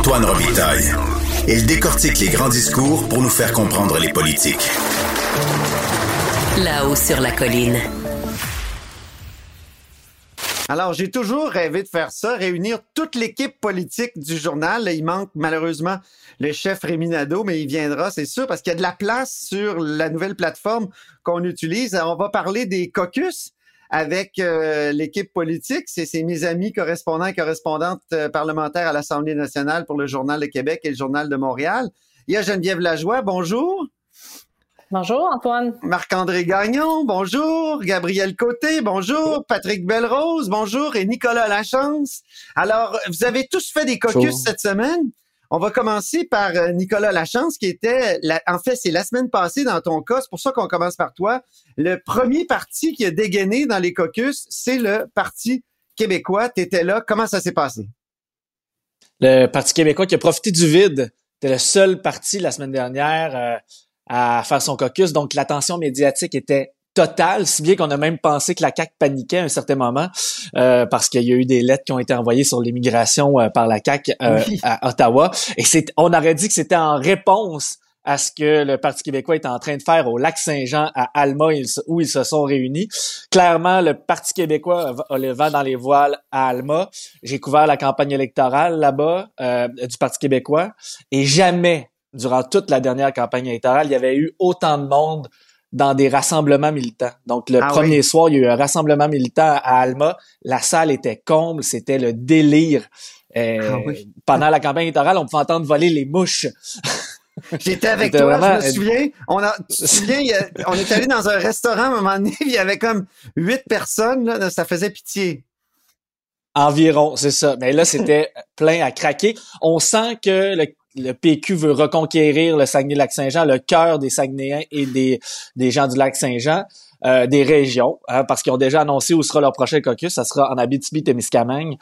Antoine Robitaille. Il décortique les grands discours pour nous faire comprendre les politiques. Là-haut sur la colline. Alors, j'ai toujours rêvé de faire ça, réunir toute l'équipe politique du journal. il manque malheureusement le chef Rémi Nadeau, mais il viendra, c'est sûr, parce qu'il y a de la place sur la nouvelle plateforme qu'on utilise. On va parler des caucus avec euh, l'équipe politique. C'est mes amis correspondants et correspondantes euh, parlementaires à l'Assemblée nationale pour le Journal de Québec et le Journal de Montréal. Il y a Geneviève Lajoie, bonjour. Bonjour Antoine. Marc-André Gagnon, bonjour. Gabriel Côté, bonjour. Patrick Belrose, bonjour. Et Nicolas Lachance. Alors, vous avez tous fait des caucus cette semaine. On va commencer par euh, Nicolas Lachance, qui était, en fait, c'est la semaine passée dans ton cas. C'est pour ça qu'on commence par toi. Le premier parti qui a dégainé dans les caucus, c'est le Parti québécois. Tu étais là. Comment ça s'est passé? Le Parti québécois qui a profité du vide. C'était le seul parti la semaine dernière. Euh, à faire son caucus. Donc, l'attention médiatique était totale, si bien qu'on a même pensé que la CAQ paniquait à un certain moment euh, parce qu'il y a eu des lettres qui ont été envoyées sur l'immigration euh, par la CAQ euh, à Ottawa. Et c'est, on aurait dit que c'était en réponse à ce que le Parti québécois est en train de faire au lac Saint-Jean à Alma où ils se sont réunis. Clairement, le Parti québécois a le vent dans les voiles à Alma. J'ai couvert la campagne électorale là-bas du Parti québécois et jamais durant toute la dernière campagne électorale, il y avait eu autant de monde dans des rassemblements militants. Donc, le ah premier soir, il y a eu un rassemblement militant à Alma. La salle était comble, c'était le délire. Euh, ah pendant la campagne électorale, on pouvait entendre voler les mouches. J'étais avec toi, je me souviens. On a, on est allé dans un restaurant à un moment donné, il y avait comme huit personnes, là, ça faisait pitié. Environ, c'est ça. Mais là, c'était plein à craquer. On sent que le le PQ veut reconquérir le Saguenay-Lac-Saint-Jean, le cœur des Saguenayens et des, des gens du Lac-Saint-Jean, euh, des régions, hein, parce qu'ils ont déjà annoncé où sera leur prochain caucus, ça sera en Abitibi-Témiscamingue.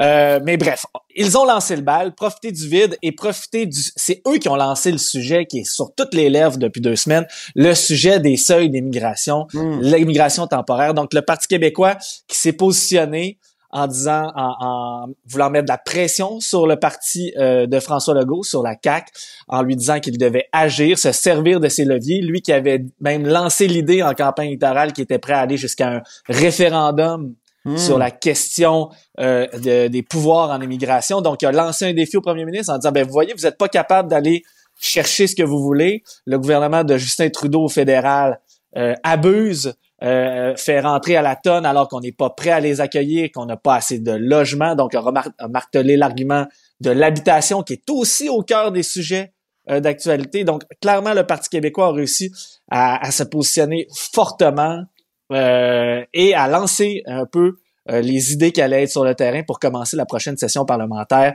Euh, mais bref, ils ont lancé le bal, profité du vide et profiter du... C'est eux qui ont lancé le sujet qui est sur toutes les lèvres depuis deux semaines, le sujet des seuils d'immigration, hmm. l'immigration temporaire. Donc, le Parti québécois qui s'est positionné en disant, en, voulant mettre de la pression sur le parti euh, de François Legault, sur la CAC, en lui disant qu'il devait agir, se servir de ses leviers. Lui qui avait même lancé l'idée en campagne électorale, qui était prêt à aller jusqu'à un référendum hmm. sur la question euh, des pouvoirs en immigration. Donc, il a lancé un défi au premier ministre en disant, ben vous voyez, vous n'êtes pas capable d'aller chercher ce que vous voulez. Le gouvernement de Justin Trudeau au fédéral euh, abuse euh, fait rentrer à la tonne alors qu'on n'est pas prêt à les accueillir, qu'on n'a pas assez de logements. Donc, on a martelé l'argument de l'habitation qui est aussi au cœur des sujets euh, d'actualité. Donc, clairement, le Parti québécois a réussi à, se positionner fortement euh, et à lancer un peu les idées qui allaient être sur le terrain pour commencer la prochaine session parlementaire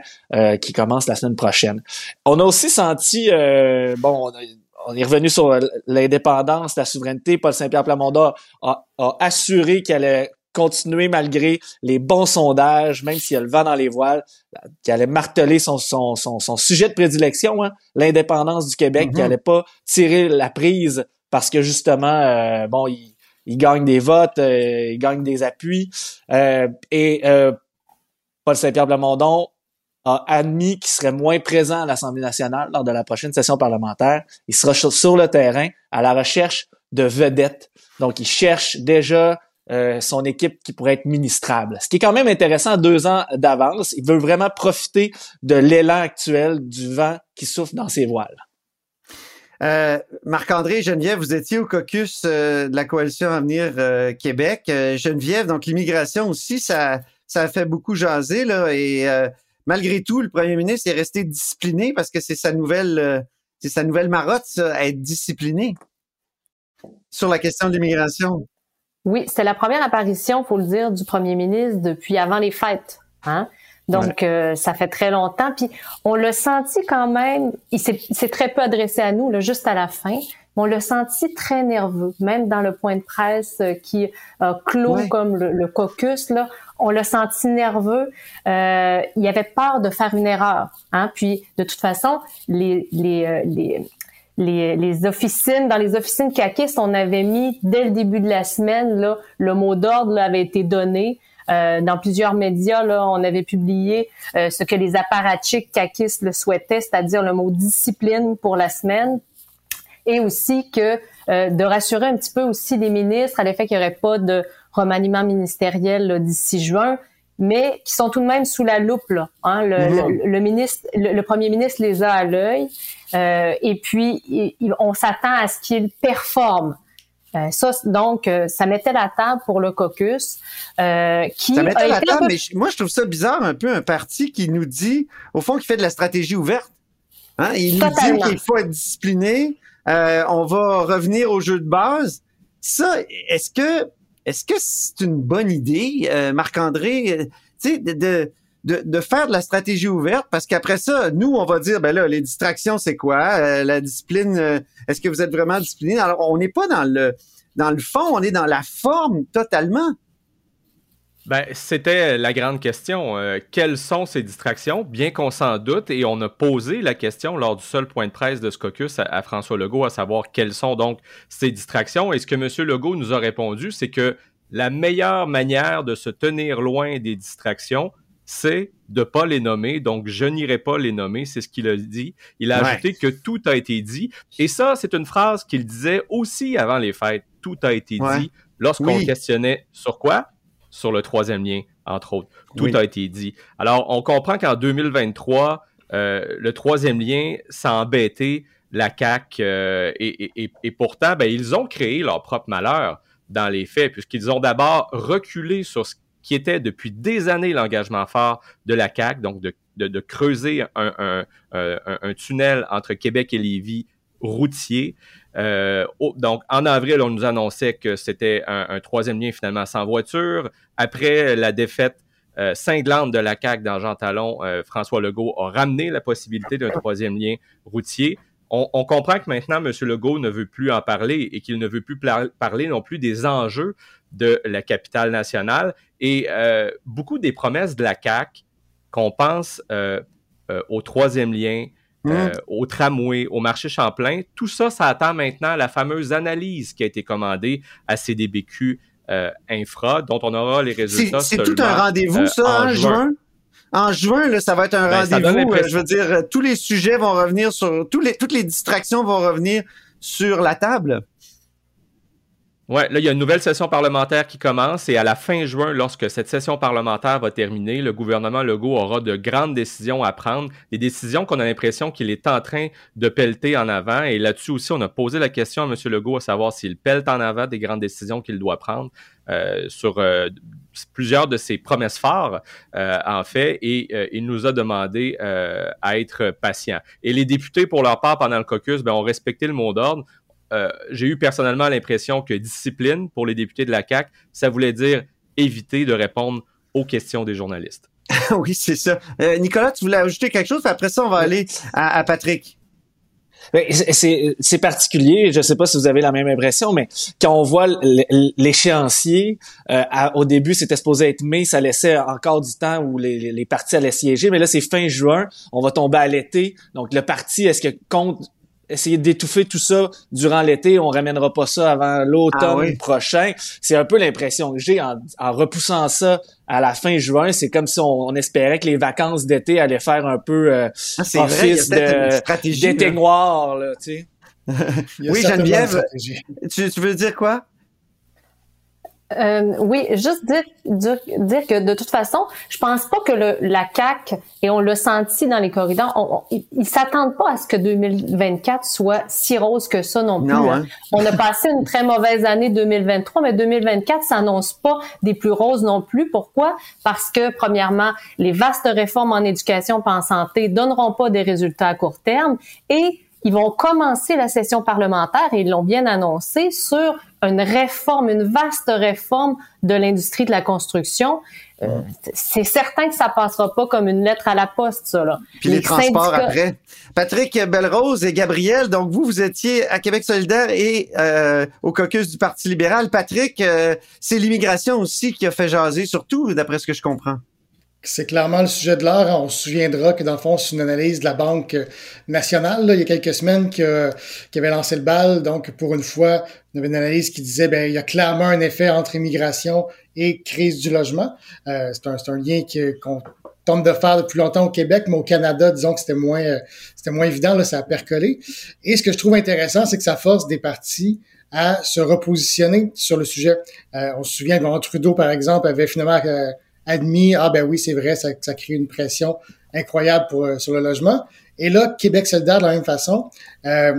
qui commence la semaine prochaine. On a aussi senti, bon, on est revenu sur l'indépendance, la souveraineté. Paul Saint-Pierre Plamondon a, assuré qu'elle allait continuer malgré les bons sondages, même s'il y a le vent dans les voiles, qu'il allait marteler son, son, son, sujet de prédilection, hein, l'indépendance du Québec, n'allait mm-hmm. pas tirer la prise parce que justement, euh, bon, il, il, gagne des votes, euh, il gagne des appuis. Euh, et Paul Saint-Pierre Plamondon a admis qu'il serait moins présent à l'Assemblée nationale lors de la prochaine session parlementaire. Il sera sur le terrain à la recherche de vedettes. Donc, il cherche déjà euh, son équipe qui pourrait être ministrable. Ce qui est quand même intéressant deux ans d'avance. Il veut vraiment profiter de l'élan actuel du vent qui souffle dans ses voiles. Euh, Marc-André Geneviève, vous étiez au caucus euh, de la coalition Avenir Québec. Geneviève, donc l'immigration aussi, ça, ça a fait beaucoup jaser là, et malgré tout, le premier ministre est resté discipliné parce que c'est sa nouvelle, euh, c'est sa nouvelle marotte, ça, être discipliné sur la question de l'immigration. Oui, c'était la première apparition, faut le dire, du premier ministre depuis avant les fêtes. Hein? Donc, euh, ça fait très longtemps. Puis, on l'a senti quand même, il s'est très peu adressé à nous, là, juste à la fin. On l'a senti très nerveux, même dans le point de presse euh, qui clôt comme le, le, caucus. Là, on l'a senti nerveux. Euh, il avait peur de faire une erreur. Hein? Puis, de toute façon, les, les, euh, les, les, les officines, dans les officines caquistes, on avait mis dès le début de la semaine, là, le mot d'ordre avait été donné. Euh, dans plusieurs médias, là, on avait publié euh, ce que les apparatchiks caquistes le souhaitaient, c'est-à-dire le mot discipline pour la semaine, et aussi que euh, de rassurer un petit peu aussi les ministres à l'effet qu'il n'y aurait pas de remaniement ministériel d'ici juin, mais qui sont tout de même sous la loupe. Là, hein. le, le, ministre, le, premier ministre les a à l'œil, et puis on s'attend à ce qu'ils performent. Euh, ça, donc, euh, ça mettait la table pour le caucus. Euh, qui ça mettait la table, mais moi, je trouve ça bizarre, un peu un parti qui nous dit, au fond, qui fait de la stratégie ouverte. Hein? Il nous dit qu'il faut être discipliné, on va revenir au jeu de base. Ça, est-ce que est-ce que c'est une bonne idée, Marc-André, tu sais, de, de, de, faire de la stratégie ouverte? Parce qu'après ça, nous, on va dire, ben là, les distractions, c'est quoi? la discipline est-ce que vous êtes vraiment discipliné? Alors, on n'est pas dans le, dans le fond, on est dans la forme totalement. Ben, c'était la grande question. Euh, quelles sont ces distractions? Bien qu'on s'en doute, et on a posé la question lors du seul point de presse de ce caucus à, François Legault, à savoir quelles sont donc ces distractions. Et ce que M. Legault nous a répondu, c'est que la meilleure manière de se tenir loin des distractions, c'est de pas les nommer. Donc, je n'irai pas les nommer. C'est ce qu'il a dit. Il a ajouté que tout a été dit. Et ça, c'est une phrase qu'il disait aussi avant les fêtes. Tout a été dit lorsqu'on questionnait sur quoi? Sur le troisième lien, entre autres. Tout a été dit. Alors, on comprend qu'en 2023, euh, le troisième lien, ça embêté la CAQ. Euh, et, et, pourtant, ben, ils ont créé leur propre malheur dans les faits, puisqu'ils ont d'abord reculé sur ce qui était depuis des années l'engagement fort de la CAQ, donc de, de, creuser un, un, un, tunnel entre Québec et Lévis routier. Euh, donc, en avril, on nous annonçait que c'était un, troisième lien finalement sans voiture. Après la défaite euh, cinglante de la CAQ dans Jean Talon, euh, François Legault a ramené la possibilité d'un troisième lien routier. On, on, comprend que maintenant, M. Legault ne veut plus en parler et qu'il ne veut plus parler non plus des enjeux de la capitale nationale. Et euh, beaucoup des promesses de la CAC, qu'on pense au troisième lien, mmh. au tramway, au marché Champlain, tout ça, ça attend maintenant la fameuse analyse qui a été commandée à CDBQ Infra, dont on aura les résultats. C'est tout un rendez-vous, ça, en juin? En juin, là, ça va être un ben, rendez-vous. je veux dire, tous les sujets vont revenir sur, tous les, toutes les distractions vont revenir sur la table. Ouais, là, il y a une nouvelle session parlementaire qui commence et à la fin juin, lorsque cette session parlementaire va terminer, le gouvernement Legault aura de grandes décisions à prendre, des décisions qu'on a l'impression qu'il est en train de pelleter en avant. Et là-dessus aussi, on a posé la question à M. Legault à savoir s'il pelte en avant des grandes décisions qu'il doit prendre euh, sur euh, plusieurs de ses promesses phares, euh, en fait, et il nous a demandé à être patient. Et les députés, pour leur part, pendant le caucus, ben, ont respecté le mot d'ordre. Euh, j'ai eu personnellement l'impression que discipline pour les députés de la CAC, ça voulait dire éviter de répondre aux questions des journalistes. oui, c'est ça. Euh, Nicolas, tu voulais ajouter quelque chose, après ça, on va aller à, Patrick. C'est particulier, je ne sais pas si vous avez la même impression, mais quand on voit l'échéancier, euh, au début c'était supposé être mai, ça laissait encore du temps où les, les partis allaient siéger, mais là c'est fin juin, on va tomber à l'été, donc le parti, est-ce que compte essayer d'étouffer tout ça durant l'été, on ramènera pas ça avant l'automne ah prochain. C'est un peu l'impression que j'ai en, repoussant ça à la fin juin. C'est comme si on, espérait que les vacances d'été allaient faire un peu euh, ah, office d'été noir, là, tu sais. oui, Geneviève, tu, tu veux dire quoi? Euh, oui, juste dire, dire, que de toute façon, je pense pas que le, la CAC et on l'a senti dans les corridors, ils s'attendent pas à ce que 2024 soit si rose que ça non plus. Hein. On a passé une très mauvaise année 2023, mais 2024 s'annonce pas des plus roses non plus. Pourquoi? Parce que premièrement, les vastes réformes en éducation et en santé donneront pas des résultats à court terme et ils vont commencer la session parlementaire et ils l'ont bien annoncé sur une réforme, une vaste réforme de l'industrie de la construction. Euh, c'est certain que ça passera pas comme une lettre à la poste, ça. Là. Puis les, transports après. Patrick Belrose et Gabriel, donc vous, vous étiez à Québec solidaire et euh, au caucus du Parti libéral. Patrick, euh, c'est l'immigration aussi qui a fait jaser, surtout d'après ce que je comprends. C'est clairement le sujet de l'heure. On se souviendra que dans le fond, c'est une analyse de la Banque nationale, il y a quelques semaines, qui, avait lancé le bal. Donc, pour une fois, on avait une analyse qui disait, ben, il y a clairement un effet entre immigration et crise du logement. Euh, c'est un, lien qu'on tente de faire depuis longtemps au Québec, mais au Canada, disons que c'était moins, euh, c'était moins évident, là, ça a percolé. Et ce que je trouve intéressant, c'est que ça force des partis à se repositionner sur le sujet. Euh, on se souvient que Trudeau, par exemple, avait finalement euh, admis, ah ben oui, c'est vrai, ça, ça crée une pression incroyable pour, euh, sur le logement. Et là, Québec solidaire, de la même façon, a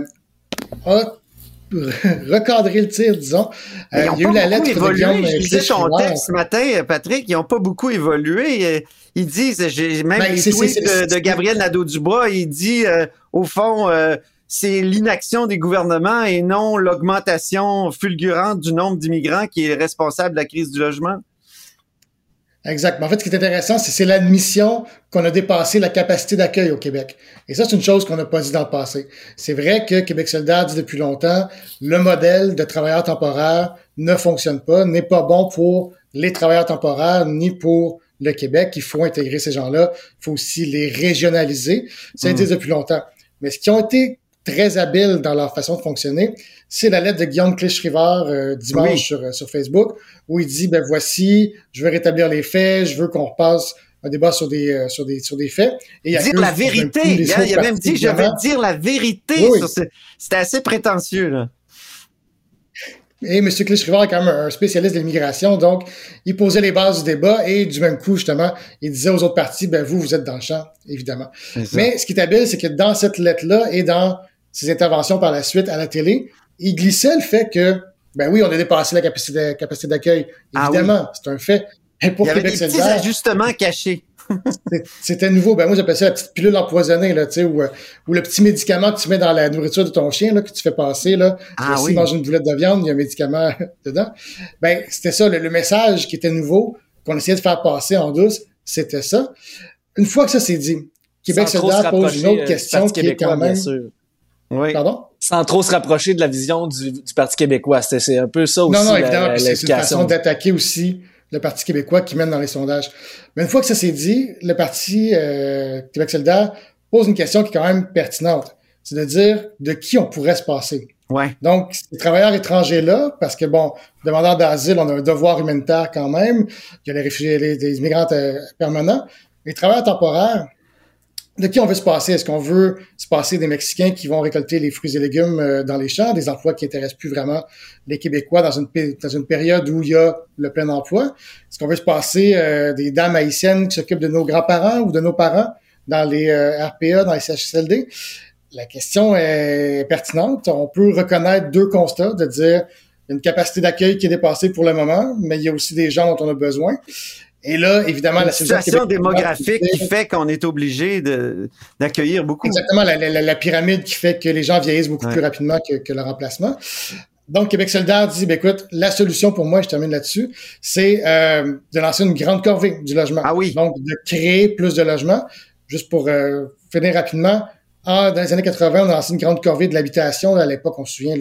recadré le tir, disons. il y a eu la lettre évolué. de Je disais ton texte ce matin, Patrick, ils n'ont pas beaucoup évolué. Ils disent, j'ai même ben, les tweets de, de, Gabriel Nadeau-Dubois, il dit, au fond, c'est l'inaction des gouvernements et non l'augmentation fulgurante du nombre d'immigrants qui est responsable de la crise du logement. Exactement. En fait, ce qui est intéressant, c'est l'admission qu'on a dépassé la capacité d'accueil au Québec. Et ça, c'est une chose qu'on n'a pas dit dans le passé. C'est vrai que Québec solidaire dit depuis longtemps, le modèle de travailleurs temporaires ne fonctionne pas, n'est pas bon pour les travailleurs temporaires ni pour le Québec. Il faut intégrer ces gens-là. Il faut aussi les régionaliser. Ça, mmh. dit depuis longtemps. Mais ce qui ont été très habiles dans leur façon de fonctionner, c'est la lettre de Guillaume Clich-Rivard euh, dimanche sur, euh, sur Facebook, où il dit, ben voici, je veux rétablir les faits, je veux qu'on repasse un débat sur des, euh, sur des, sur des faits. Et dire la vérité. Il, a, même dit, je vais dire la vérité. C'était assez prétentieux, là. Et M. Clich-Rivard est quand même un spécialiste de l'immigration, donc il posait les bases du débat et du même coup, justement, il disait aux autres partis, ben vous, vous êtes dans le champ, évidemment. Mais ce qui est habile, c'est que dans cette lettre-là et dans ses interventions par la suite à la télé, il glissait le fait que, ben oui, on a dépassé la capacité, capacité d'accueil. Ah Évidemment, c'est un fait. Et pour Il y avait des petits ajustements cachés. C'était nouveau. Ben moi, j'appelle ça la petite pilule empoisonnée, là, tu sais, ou, euh, ou, le petit médicament que tu mets dans la nourriture de ton chien, là, que tu fais passer, là. Ah, si oui. mange une boulette de viande, il y a un médicament dedans. Ben, c'était ça, le, message qui était nouveau, qu'on essayait de faire passer en douce, c'était ça. Une fois que ça s'est dit, Québec solidaire pose une autre euh, question qui est quand même... Oui. Pardon? Sans trop se rapprocher de la vision du, du Parti québécois. C'est un peu ça aussi. Non, non, évidemment. C'est une façon d'attaquer aussi le Parti québécois qui mène dans les sondages. Mais une fois que ça s'est dit, le Parti euh, Québec solidaire pose une question qui est quand même pertinente. C'est de dire de qui on pourrait se passer. Ouais. Donc, ces travailleurs étrangers-là, parce que, bon, demandeurs d'asile, on a un devoir humanitaire quand même. Il y a les réfugiés, les, immigrants euh, permanents. Les travailleurs temporaires, de qui on veut se passer? Est-ce qu'on veut se passer des Mexicains qui vont récolter les fruits et légumes euh, dans les champs, des emplois qui intéressent plus vraiment les Québécois dans une, période où il y a le plein emploi? Est-ce qu'on veut se passer euh, des dames haïtiennes qui s'occupent de nos grands-parents ou de nos parents dans les euh, RPA, dans les CHSLD? La question est pertinente. On peut reconnaître deux constats, de dire une capacité d'accueil qui est dépassée pour le moment, mais il y a aussi des gens dont on a besoin. Et là, évidemment, la situation démographique qui fait qu'on est obligé d'accueillir beaucoup. Exactement, la, la, la, pyramide qui fait que les gens vieillissent beaucoup plus rapidement que, que, le remplacement. Donc, Québec solidaire dit, ben, écoute, la solution pour moi, je termine là-dessus, c'est euh, de lancer une grande corvée du logement. Ah oui. Donc, de créer plus de logements. Juste pour euh, finir rapidement, ah, dans les années 80, on a lancé une grande corvée de l'habitation. À l'époque, on se souvient,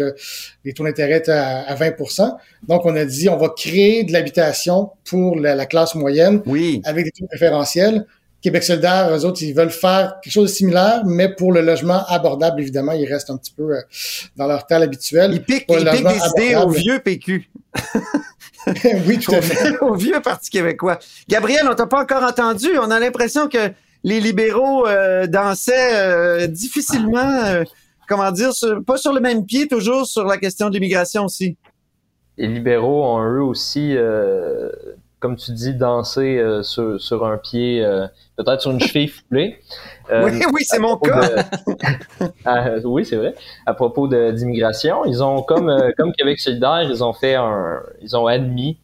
les taux d'intérêt étaient à, 20% Donc, on a dit, on va créer de l'habitation pour la, classe moyenne oui. avec des taux préférentiels. Québec solidaire, eux autres, ils veulent faire quelque chose de similaire, mais pour le logement abordable, évidemment, ils restent un petit peu euh, dans leur tal habituel. Ils piquent, ils piquent des idées au vieux PQ. oui, tout à fait. au vieux Parti québécois. Gabriel, on t'a pas encore entendu. On a l'impression que les libéraux euh, dansaient euh, difficilement, euh, comment dire, pas sur le même pied, toujours sur la question de l'immigration aussi. Les libéraux ont eux aussi, comme tu dis, dansé sur, sur, un pied, peut-être sur une cheville foulée. oui, oui, c'est mon cas. Ah, oui, c'est vrai. À propos d'immigration, ils ont, comme, comme Québec solidaire, ils ont fait un, ils ont admis,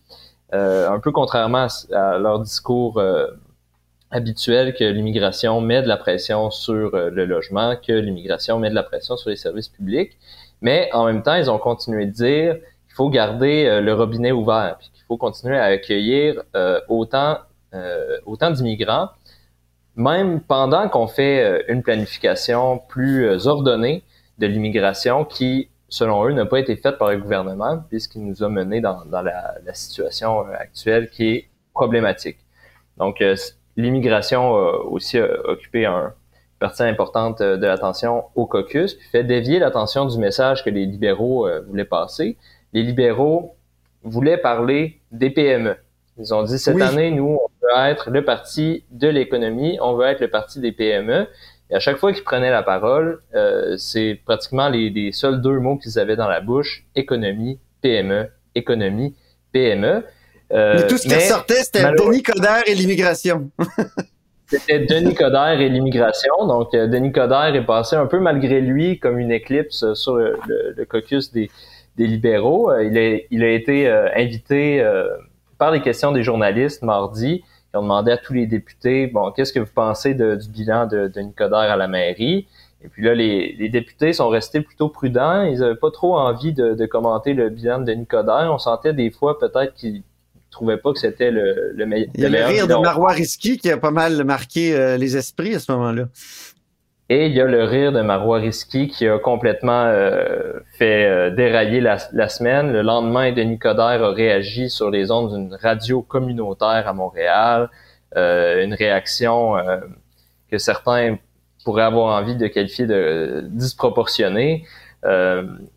un peu contrairement à, leur discours habituel que l'immigration met de la pression sur euh, le logement, que l'immigration met de la pression sur les services publics. Mais en même temps, ils ont continué de dire qu'il faut garder euh, le robinet ouvert, puis qu'il faut continuer à accueillir euh, autant, autant d'immigrants, même pendant qu'on fait une planification plus ordonnée de l'immigration qui, selon eux, n'a pas été faite par le gouvernement, puisqu'il nous a menés dans, la, la, situation actuelle qui est problématique. Donc, l'immigration a aussi occupé un, une partie importante de l'attention au caucus, puis fait dévier l'attention du message que les libéraux voulaient passer. Les libéraux voulaient parler des PME. Ils ont dit cette année, nous, on veut être le parti de l'économie, on veut être le parti des PME. Et à chaque fois qu'ils prenaient la parole, euh, c'est pratiquement les, les, seuls deux mots qu'ils avaient dans la bouche économie, PME, économie, PME. Euh, mais tout ce qui sortait, c'était Denis Coderre et l'immigration. c'était Denis Coderre et l'immigration. Donc, euh, Denis Coderre est passé un peu malgré lui comme une éclipse sur le, le, caucus des, des libéraux. Euh, il, a, il a été euh, invité par les questions des journalistes mardi ont demandé à tous les députés, bon, qu'est-ce que vous pensez du bilan de, de Nicodère à la mairie? Et puis là, les, députés sont restés plutôt prudents. Ils n'avaient pas trop envie de, commenter le bilan de Nicodère. On sentait des fois peut-être qu'ils pas que c'était le, le, meilleur. Il y a le, rire de Marois Risky qui a pas mal marqué euh, les esprits à ce moment-là. Et il y a le rire de Marois Risky qui a complètement euh, fait euh, dérailler la, semaine. Le lendemain, Denis Coderre a réagi sur les ondes d'une radio communautaire à Montréal. Une réaction que certains pourraient avoir envie de qualifier de disproportionnée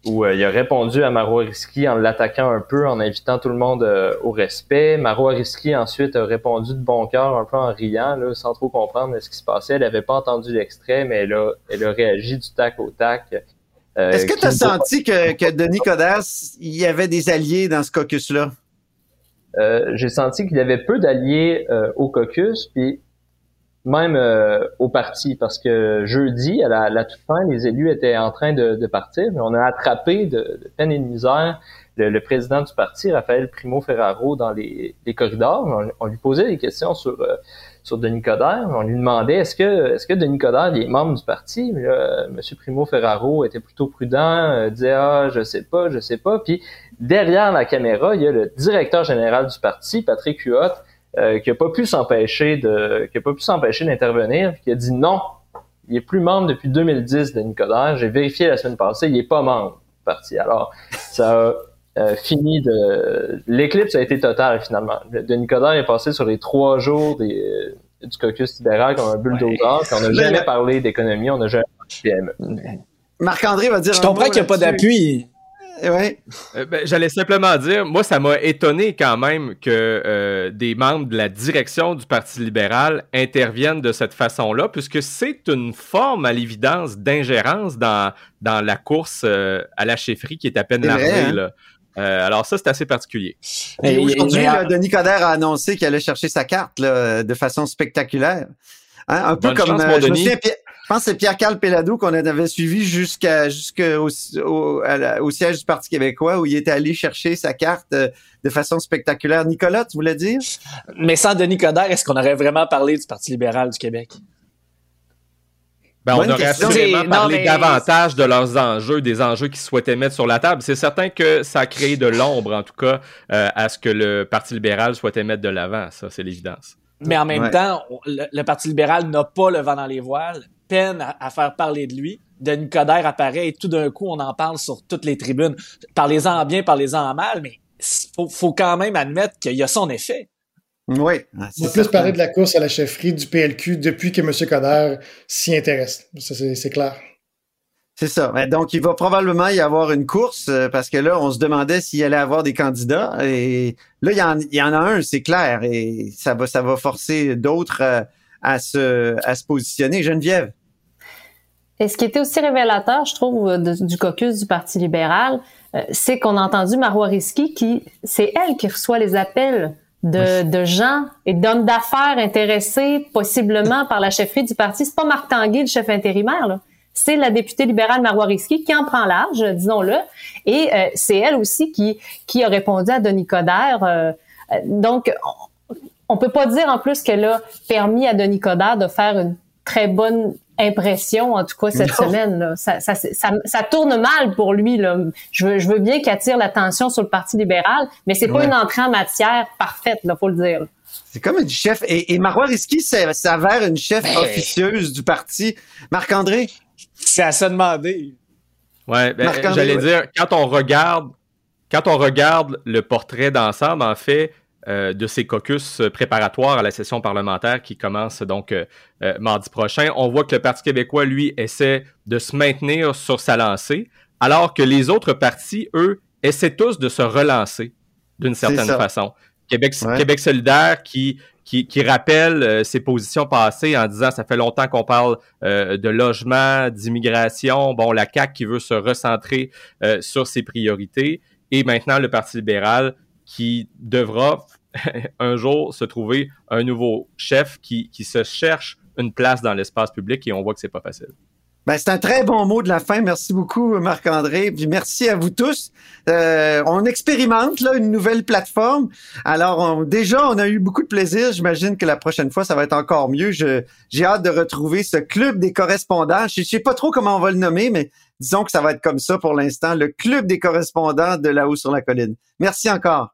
où euh, il a répondu à Maro Risky en l'attaquant un peu, en invitant tout le monde euh, au respect. Maro Risky ensuite a répondu de bon cœur, un peu en riant, là, sans trop comprendre ce qui se passait. Elle n'avait pas entendu l'extrait, mais elle a, elle a réagi du tac au tac. Est-ce que tu as senti que, que Denis Codas, il y avait des alliés dans ce caucus-là? J'ai senti qu'il y avait peu d'alliés au caucus, puis même euh, au parti, parce que jeudi, à la, toute fin, les élus étaient en train de, partir, mais on a attrapé de, peine et de misère le, président du parti, Raphaël Primo Ferraro, dans les, corridors. On, lui posait des questions sur euh, sur Denis Coderre. On lui demandait est-ce que est-ce que Denis Coderre est membre du parti? Mais M. Primo Ferraro était plutôt prudent, euh, disait ah je sais pas, je sais pas. Puis derrière la caméra, il y a le directeur général du parti, Patrick Huot, euh, qui a pas pu s'empêcher de, qui a pas pu s'empêcher d'intervenir, qui a dit non, il est plus membre depuis 2010 de Nicodère. J'ai vérifié la semaine passée, il est pas membre du parti. Alors, ça a euh, fini de, l'éclipse a été totale finalement. De Nicodère est passé sur les trois jours des, du caucus libéral comme un bulldozer. On n'a jamais parlé d'économie, on n'a jamais parlé de PME. Marc-André va dire. Je comprends qu'il n'y a pas d'appui. Ouais. Euh, ben, J'allais simplement dire, moi, ça m'a étonné quand même que euh, des membres de la direction du Parti libéral interviennent de cette façon-là, puisque c'est une forme, à l'évidence, d'ingérence dans, dans la course euh, à la chefferie qui est à peine larvée. Hein? alors ça, c'est assez particulier. Et aujourd'hui, Denis Coderre a annoncé qu'il allait chercher sa carte de façon spectaculaire. Hein, un peu comme je pense que c'est Pierre-Carl Pelado qu'on avait suivi jusqu'à jusqu'au au, au, siège du Parti québécois où il était allé chercher sa carte euh, de façon spectaculaire. Nicolas, tu voulais dire? Mais sans Denis Coderre, est-ce qu'on aurait vraiment parlé du Parti libéral du Québec? Ben, on aurait assurément parlé davantage de leurs enjeux, des enjeux qu'ils souhaitaient mettre sur la table. C'est certain que ça a créé de l'ombre, en tout cas, euh, à ce que le Parti libéral souhaitait mettre de l'avant. Ça, c'est l'évidence. Mais en même temps, le, Parti libéral n'a pas le vent dans les voiles peine à, faire parler de lui. Denis Coderre apparaît et tout d'un coup, on en parle sur toutes les tribunes. Parlez-en en bien, parlez-en en mal, mais faut, faut quand même admettre qu'il y a son effet. Oui. Ah, on a plus parler de la course à la chefferie du PLQ depuis que M. Coderre s'y intéresse. c'est clair. C'est ça. Donc, il va probablement y avoir une course euh, parce que là, on se demandait s'il allait avoir des candidats. Et là, il y en, il y en a un, c'est clair. Et ça va, ça va forcer d'autres euh, à, se, à se positionner. Geneviève? Et ce qui était aussi révélateur, je trouve, du caucus du Parti libéral, euh, c'est qu'on a entendu Marois Risky qui, c'est elle qui reçoit les appels de, de gens et d'hommes d'affaires intéressés possiblement par la chefferie du parti. C'est pas Marc Tanguay, le chef intérimaire, là. C'est la députée libérale Marois Risky qui en prend large, disons-le. Et euh, c'est elle aussi qui, qui a répondu à Denis Coderre. Euh, donc, on peut pas dire en plus qu'elle a permis à Denis Coderre de faire une très bonne impression, en tout cas cette semaine. Là. Ça, ça, ça, ça, tourne mal pour lui. Là. Je, veux, je veux bien qu'il attire l'attention sur le Parti libéral, mais c'est pas une entrée en matière parfaite, là, faut le dire. C'est comme une chef. Et, et Marois Risky s'avère une chef ben. officieuse du parti. Marc-André? C'est à se demander. Ouais, ben, j'allais dire, quand on regarde, quand on regarde le portrait d'ensemble, en fait, de ces caucus préparatoires à la session parlementaire qui commence donc mardi prochain. On voit que le Parti québécois, lui, essaie de se maintenir sur sa lancée, alors que les autres partis, eux, essaient tous de se relancer d'une certaine façon. Québec, Québec solidaire qui, qui, qui rappelle euh, ses positions passées en disant ça fait longtemps qu'on parle euh, de logement, d'immigration, bon, la CAQ qui veut se recentrer euh, sur ses priorités, et maintenant le Parti libéral qui devra un jour se trouver un nouveau chef qui, qui se cherche une place dans l'espace public et on voit que c'est pas facile. Ben, c'est un très bon mot de la fin. Merci beaucoup, Marc-André. Puis merci à vous tous. Euh, on expérimente là une nouvelle plateforme. Alors déjà, on a eu beaucoup de plaisir. J'imagine que la prochaine fois, ça va être encore mieux. j'ai hâte de retrouver ce club des correspondants. Je, sais pas trop comment on va le nommer, mais disons que ça va être comme ça pour l'instant, le club des correspondants de là-haut sur la colline. Merci encore.